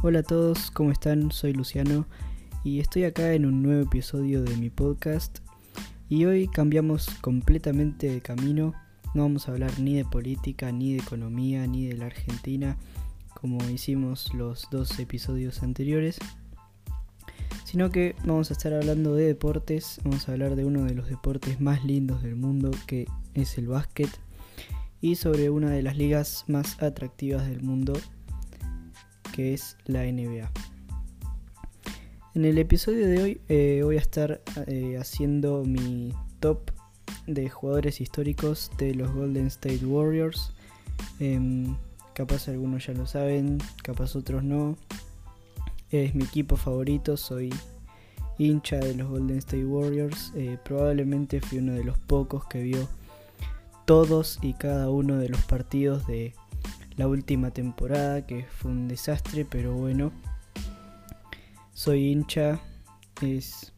Hola a todos, ¿cómo están? Soy Luciano y estoy acá en un nuevo episodio de mi podcast y hoy cambiamos completamente de camino. No vamos a hablar ni de política, ni de economía, ni de la Argentina como hicimos los dos episodios anteriores, sino que vamos a estar hablando de deportes, vamos a hablar de uno de los deportes más lindos del mundo que es el básquet y sobre una de las ligas más atractivas del mundo que es la NBA. En el episodio de hoy eh, voy a estar eh, haciendo mi top de jugadores históricos de los Golden State Warriors. Em, capaz algunos ya lo saben, capaz otros no. Es mi equipo favorito, soy hincha de los Golden State Warriors. Eh, probablemente fui uno de los pocos que vio todos y cada uno de los partidos de la última temporada, que fue un desastre, pero bueno, soy hincha, es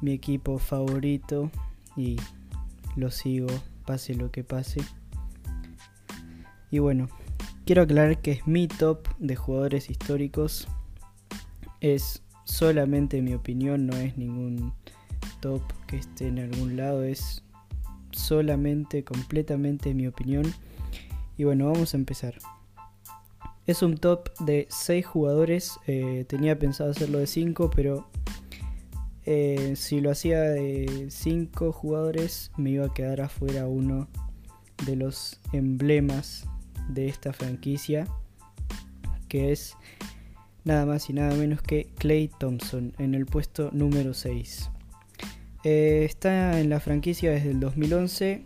mi equipo favorito y lo sigo, pase lo que pase. Y bueno, quiero aclarar que es mi top de jugadores históricos. Es solamente mi opinión, no es ningún top que esté en algún lado, es solamente, completamente mi opinión. Y bueno, vamos a empezar. Es un top de 6 jugadores. Eh, tenía pensado hacerlo de 5, pero eh, si lo hacía de 5 jugadores me iba a quedar afuera uno de los emblemas de esta franquicia, que es nada más y nada menos que Clay Thompson en el puesto número 6. Eh, está en la franquicia desde el 2011.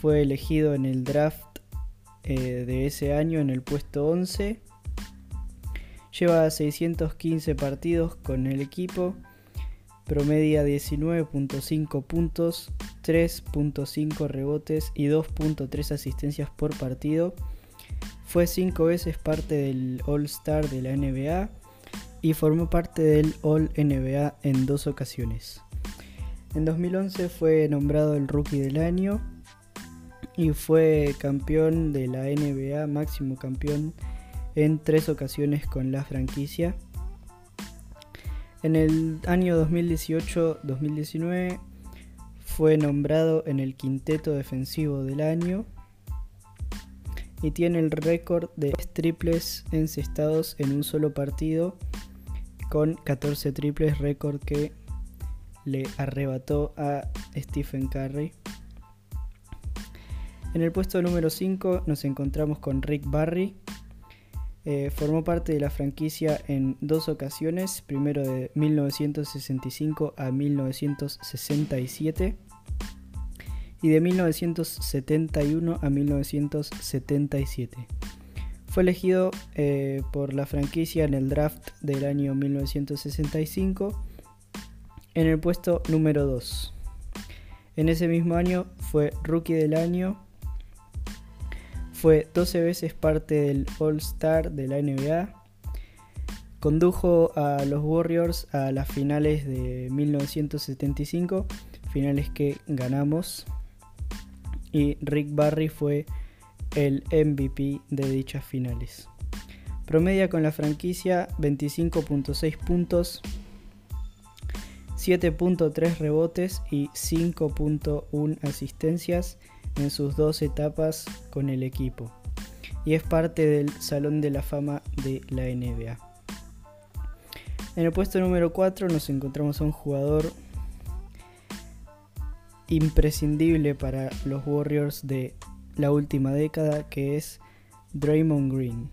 Fue elegido en el draft eh, de ese año en el puesto 11. Lleva 615 partidos con el equipo. Promedia 19.5 puntos, 3.5 rebotes y 2.3 asistencias por partido. Fue 5 veces parte del All Star de la NBA y formó parte del All NBA en dos ocasiones. En 2011 fue nombrado el Rookie del Año y fue campeón de la NBA, máximo campeón en tres ocasiones con la franquicia. En el año 2018-2019 fue nombrado en el quinteto defensivo del año y tiene el récord de triples encestados en un solo partido con 14 triples, récord que le arrebató a Stephen Curry. En el puesto número 5 nos encontramos con Rick Barry. Eh, formó parte de la franquicia en dos ocasiones, primero de 1965 a 1967 y de 1971 a 1977. Fue elegido eh, por la franquicia en el draft del año 1965 en el puesto número 2. En ese mismo año fue rookie del año. Fue 12 veces parte del All Star de la NBA. Condujo a los Warriors a las finales de 1975, finales que ganamos. Y Rick Barry fue el MVP de dichas finales. Promedia con la franquicia 25.6 puntos, 7.3 rebotes y 5.1 asistencias en sus dos etapas con el equipo y es parte del Salón de la Fama de la NBA. En el puesto número 4 nos encontramos a un jugador imprescindible para los Warriors de la última década que es Draymond Green.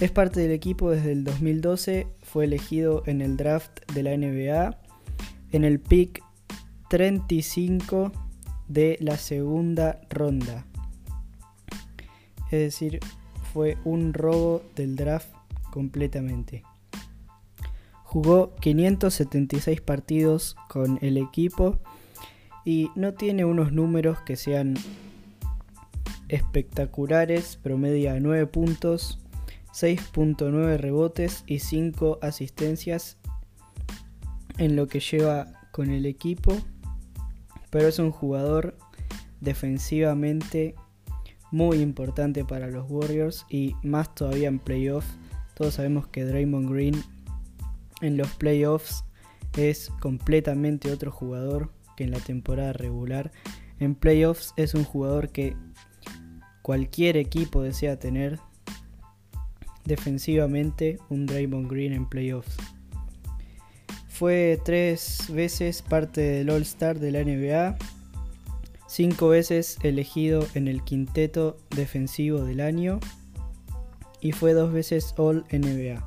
Es parte del equipo desde el 2012, fue elegido en el draft de la NBA en el pick 35 de la segunda ronda. Es decir, fue un robo del draft completamente. Jugó 576 partidos con el equipo y no tiene unos números que sean espectaculares, promedia 9 puntos, 6.9 rebotes y 5 asistencias en lo que lleva con el equipo, pero es un jugador defensivamente muy importante para los Warriors y más todavía en playoffs. Todos sabemos que Draymond Green en los playoffs es completamente otro jugador que en la temporada regular. En playoffs es un jugador que cualquier equipo desea tener defensivamente un Draymond Green en playoffs. Fue tres veces parte del All Star de la NBA, cinco veces elegido en el quinteto defensivo del año y fue dos veces All NBA.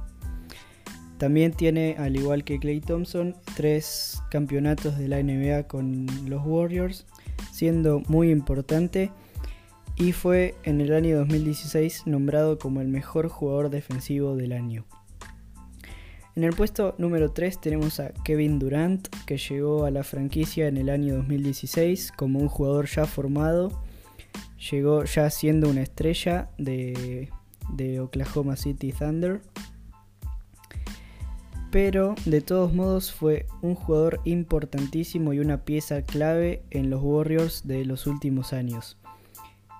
También tiene, al igual que Clay Thompson, tres campeonatos de la NBA con los Warriors, siendo muy importante y fue en el año 2016 nombrado como el mejor jugador defensivo del año. En el puesto número 3 tenemos a Kevin Durant, que llegó a la franquicia en el año 2016 como un jugador ya formado. Llegó ya siendo una estrella de, de Oklahoma City Thunder. Pero de todos modos fue un jugador importantísimo y una pieza clave en los Warriors de los últimos años,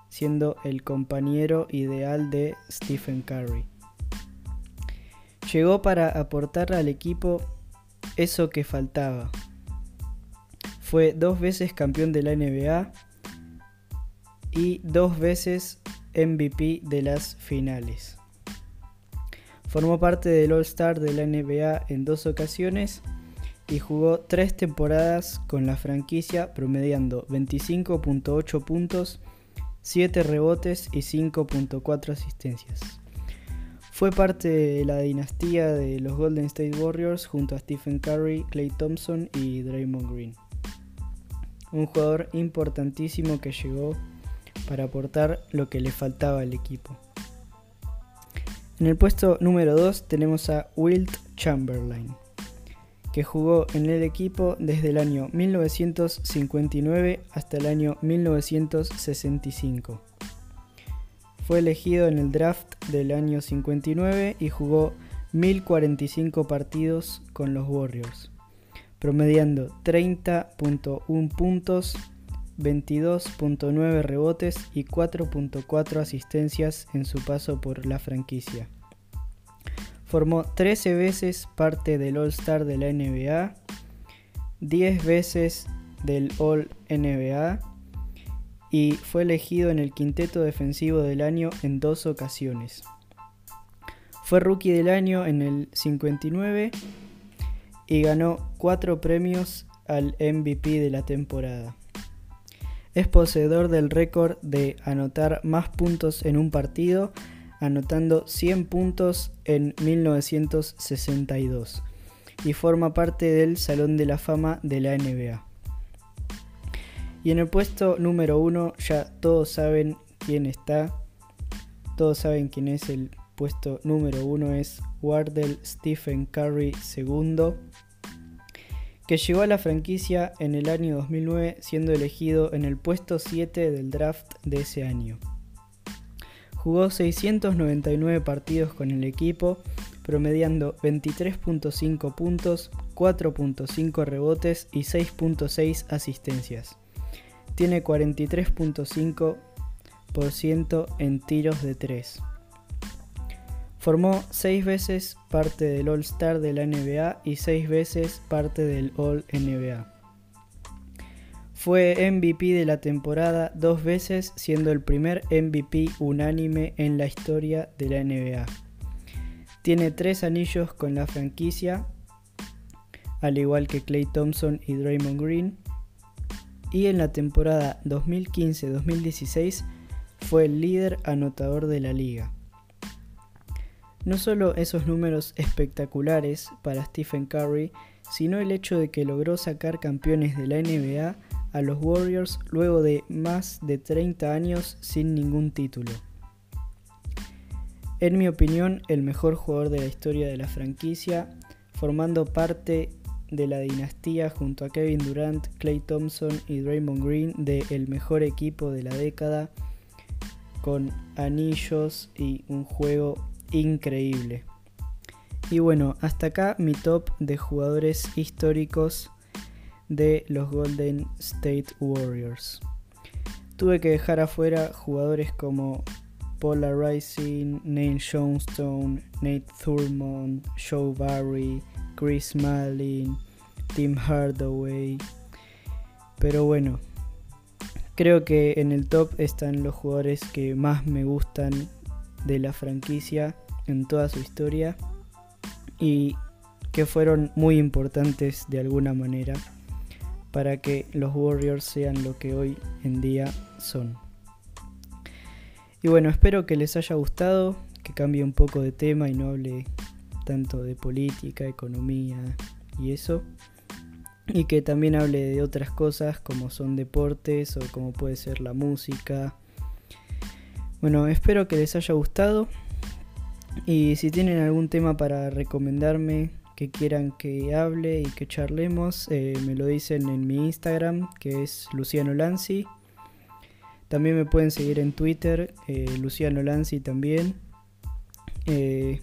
siendo el compañero ideal de Stephen Curry. Llegó para aportar al equipo eso que faltaba. Fue dos veces campeón de la NBA y dos veces MVP de las finales. Formó parte del All Star de la NBA en dos ocasiones y jugó tres temporadas con la franquicia promediando 25.8 puntos, 7 rebotes y 5.4 asistencias. Fue parte de la dinastía de los Golden State Warriors junto a Stephen Curry, Clay Thompson y Draymond Green. Un jugador importantísimo que llegó para aportar lo que le faltaba al equipo. En el puesto número 2 tenemos a Wilt Chamberlain, que jugó en el equipo desde el año 1959 hasta el año 1965. Fue elegido en el draft del año 59 y jugó 1045 partidos con los Warriors, promediando 30.1 puntos, 22.9 rebotes y 4.4 asistencias en su paso por la franquicia. Formó 13 veces parte del All Star de la NBA, 10 veces del All NBA y fue elegido en el quinteto defensivo del año en dos ocasiones. Fue rookie del año en el 59 y ganó cuatro premios al MVP de la temporada. Es poseedor del récord de anotar más puntos en un partido, anotando 100 puntos en 1962, y forma parte del Salón de la Fama de la NBA. Y en el puesto número uno ya todos saben quién está. Todos saben quién es el puesto número uno. Es Wardell Stephen Curry II. Que llegó a la franquicia en el año 2009 siendo elegido en el puesto 7 del draft de ese año. Jugó 699 partidos con el equipo, promediando 23.5 puntos, 4.5 rebotes y 6.6 asistencias tiene 43.5% en tiros de 3. Formó 6 veces parte del All Star de la NBA y 6 veces parte del All NBA. Fue MVP de la temporada dos veces, siendo el primer MVP unánime en la historia de la NBA. Tiene tres anillos con la franquicia, al igual que Clay Thompson y Draymond Green y en la temporada 2015-2016 fue el líder anotador de la liga. No solo esos números espectaculares para Stephen Curry, sino el hecho de que logró sacar campeones de la NBA a los Warriors luego de más de 30 años sin ningún título. En mi opinión, el mejor jugador de la historia de la franquicia, formando parte de la dinastía junto a Kevin Durant, Clay Thompson y Draymond Green de el mejor equipo de la década con anillos y un juego increíble. Y bueno, hasta acá mi top de jugadores históricos de los Golden State Warriors. tuve que dejar afuera jugadores como Paula Rising, Neil Johnstone, Nate Thurmond, Joe Barry, Chris Malin, Tim Hardaway. Pero bueno, creo que en el top están los jugadores que más me gustan de la franquicia en toda su historia y que fueron muy importantes de alguna manera para que los Warriors sean lo que hoy en día son. Y bueno, espero que les haya gustado, que cambie un poco de tema y no hable tanto de política, economía y eso. Y que también hable de otras cosas como son deportes o como puede ser la música. Bueno, espero que les haya gustado. Y si tienen algún tema para recomendarme que quieran que hable y que charlemos, eh, me lo dicen en mi Instagram, que es Luciano Lanzi. También me pueden seguir en Twitter, eh, Luciano Lanzi también. Eh,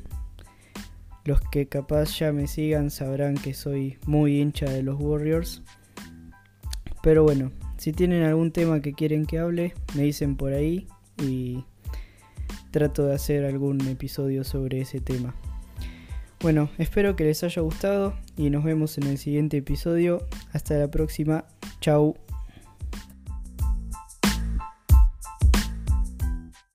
los que capaz ya me sigan sabrán que soy muy hincha de los Warriors. Pero bueno, si tienen algún tema que quieren que hable, me dicen por ahí y trato de hacer algún episodio sobre ese tema. Bueno, espero que les haya gustado y nos vemos en el siguiente episodio. Hasta la próxima. Chau.